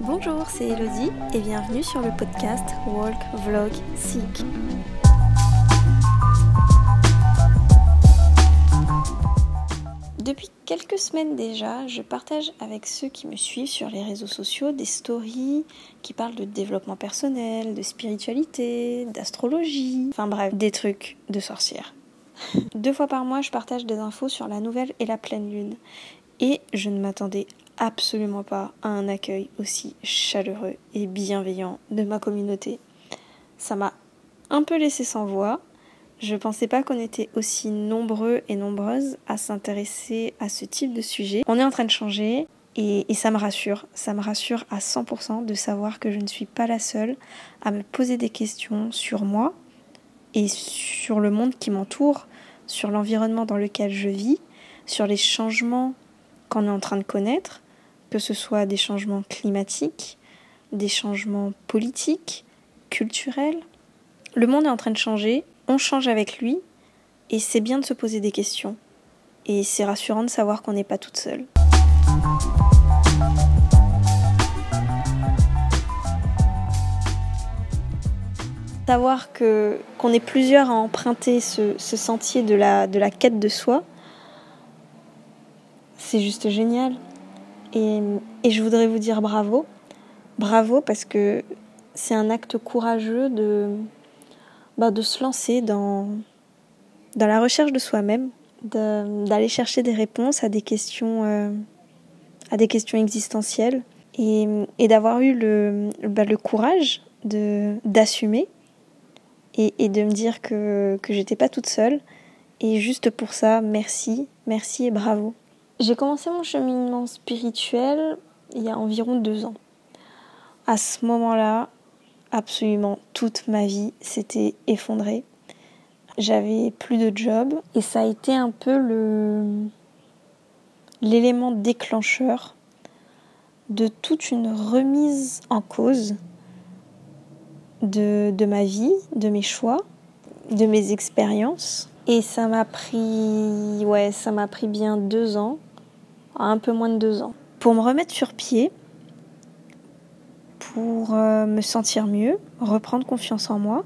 Bonjour, c'est Elodie et bienvenue sur le podcast Walk, Vlog, Seek. Depuis quelques semaines déjà, je partage avec ceux qui me suivent sur les réseaux sociaux des stories qui parlent de développement personnel, de spiritualité, d'astrologie, enfin bref, des trucs de sorcière. Deux fois par mois, je partage des infos sur la nouvelle et la pleine lune. Et je ne m'attendais absolument pas à un accueil aussi chaleureux et bienveillant de ma communauté. Ça m'a un peu laissé sans voix, je pensais pas qu'on était aussi nombreux et nombreuses à s'intéresser à ce type de sujet. On est en train de changer et, ça me rassure. Ça me rassure à 100% de savoir que je ne suis pas la seule à me poser des questions sur moi et sur le monde qui m'entoure, sur l'environnement dans lequel je vis, sur les changements qu'on est en train de connaître, que ce soit des changements climatiques, des changements politiques, culturels. Le monde est en train de changer on change avec lui et c'est bien de se poser des questions. Et c'est rassurant de savoir qu'on n'est pas toute seule. Savoir qu'on est plusieurs à emprunter ce, sentier de la quête de soi, c'est juste génial. Et, je voudrais vous dire bravo. Bravo parce que c'est un acte courageux de, bah, de se lancer dans, dans la recherche de soi-même, d'aller chercher des réponses à des questions, euh, à des questions existentielles et, et d'avoir eu le, bah, le courage d'assumer et, et, de me dire que, que j'étais pas toute seule. Et juste pour ça, merci, merci et bravo. J'ai commencé mon cheminement spirituel il y a environ deux ans. À ce moment-là, absolument toute ma vie s'était effondrée. J'avais plus de job et ça a été un peu le l'élément déclencheur de toute une remise en cause de, de ma vie, de mes choix, de mes expériences. Et ça m'a pris, ouais, ça m'a pris bien deux ans, un peu moins de deux ans. Pour me remettre sur pied, pour euh, me sentir mieux, reprendre confiance en moi,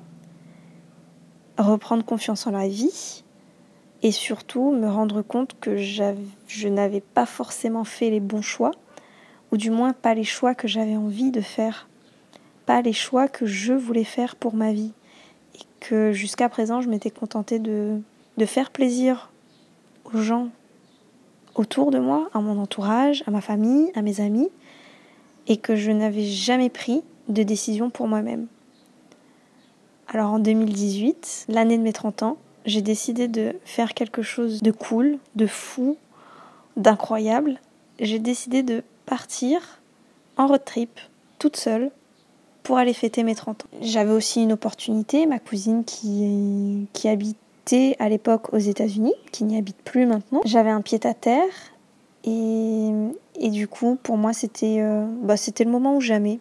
reprendre confiance en la vie et surtout me rendre compte que je n'avais pas forcément fait les bons choix, ou du moins pas les choix que j'avais envie de faire, pas les choix que je voulais faire pour ma vie, et que jusqu'à présent je m'étais contentée de, de faire plaisir aux gens autour de moi, à mon entourage, à ma famille, à mes amis, et que je n'avais jamais pris de décision pour moi-même. Alors en 2018, l'année de mes 30 ans, j'ai décidé de faire quelque chose de cool, de fou, d'incroyable. J'ai décidé de partir en road trip toute seule pour aller fêter mes 30 ans. J'avais aussi une opportunité, ma cousine qui, qui à l'époque aux États-Unis, qui n'y habite plus maintenant. J'avais un pied à terre et, et du coup, pour moi, c'était euh, bah, c'était le moment ou jamais.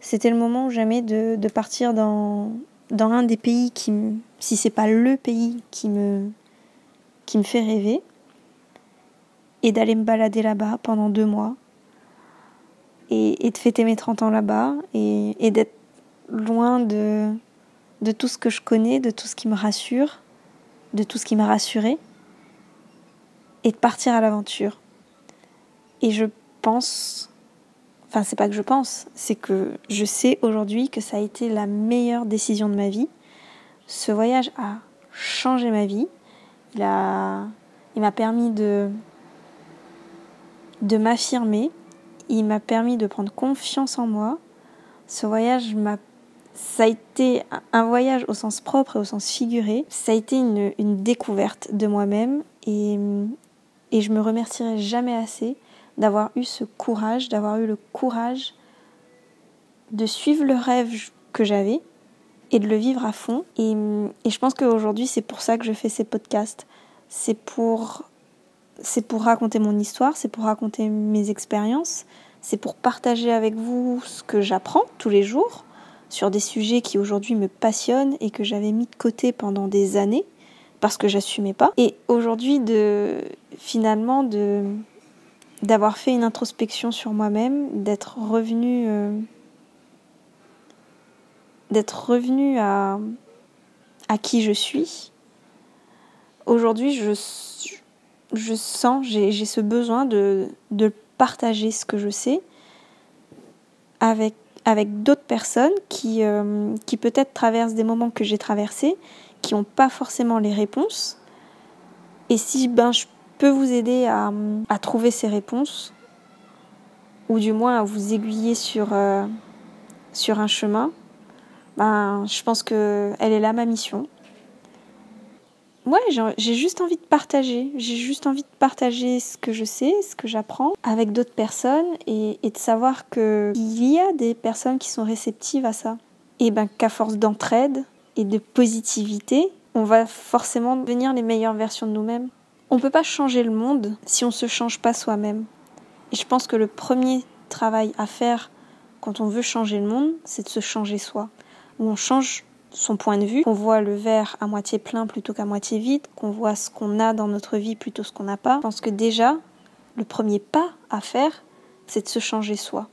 C'était le moment ou jamais de, de partir dans, dans un des pays qui, si c'est pas le pays qui me, qui me fait rêver, et d'aller me balader là-bas pendant deux mois, et, et, de fêter mes 30 ans là-bas, et, et d'être loin de, de tout ce que je connais, de tout ce qui me rassure, de tout ce qui m'a rassuré, et de partir à l'aventure. Et je pense, enfin c'est pas que je pense, c'est que je sais aujourd'hui que ça a été la meilleure décision de ma vie. Ce voyage a changé ma vie. Il a, il m'a permis de, de m'affirmer. Il m'a permis de prendre confiance en moi. Ce voyage m'a ça a été un voyage au sens propre et au sens figuré. Ça a été une, découverte de moi-même et, et je me remercierai jamais assez d'avoir eu ce courage, d'avoir eu le courage de suivre le rêve que j'avais et de le vivre à fond. Et, et je pense qu'aujourd'hui, c'est pour ça que je fais ces podcasts. C'est pour, c'est pour raconter mon histoire, c'est pour raconter mes expériences, c'est pour partager avec vous ce que j'apprends tous les jours sur des sujets qui aujourd'hui me passionnent et que j'avais mis de côté pendant des années parce que j'assumais pas. Et aujourd'hui, de finalement d'avoir fait une introspection sur moi-même, d'être revenu euh, d'être revenu à, qui je suis. Aujourd'hui, je, sens, j'ai ce besoin de partager ce que je sais avec, avec d'autres personnes qui, euh, qui peut-être traversent des moments que j'ai traversés, qui n'ont pas forcément les réponses. Et si ben, je peux vous aider à, à trouver ces réponses, ou du moins à vous aiguiller sur, euh, sur un chemin, ben, je pense que elle est là ma mission. Ouais, j'ai juste envie de partager. J'ai juste envie de partager ce que je sais, ce que j'apprends avec d'autres personnes et, de savoir qu'il y a des personnes qui sont réceptives à ça. Et ben qu'à force d'entraide et de positivité, on va forcément devenir les meilleures versions de nous-mêmes. On peut pas changer le monde si on se change pas soi-même. Et je pense que le premier travail à faire quand on veut changer le monde, c'est de se changer soi. Où on change son point de vue, qu'on voit le verre à moitié plein plutôt qu'à moitié vide, qu'on voit ce qu'on a dans notre vie plutôt ce qu'on n'a pas. Je pense que déjà, le premier pas à faire, c'est de se changer soi.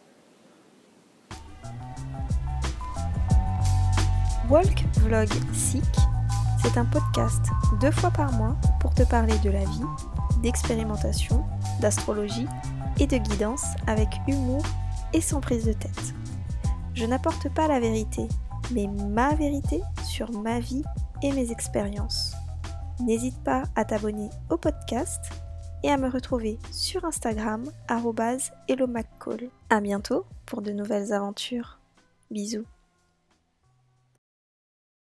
Walk Vlog Sick, c'est un podcast deux fois par mois pour te parler de la vie, d'expérimentation, d'astrologie et de guidance avec humour et sans prise de tête. Je n'apporte pas la vérité, mais ma vérité sur ma vie et mes expériences. N'hésite pas à t'abonner au podcast et à me retrouver sur Instagram, hello A bientôt pour de nouvelles aventures. Bisous.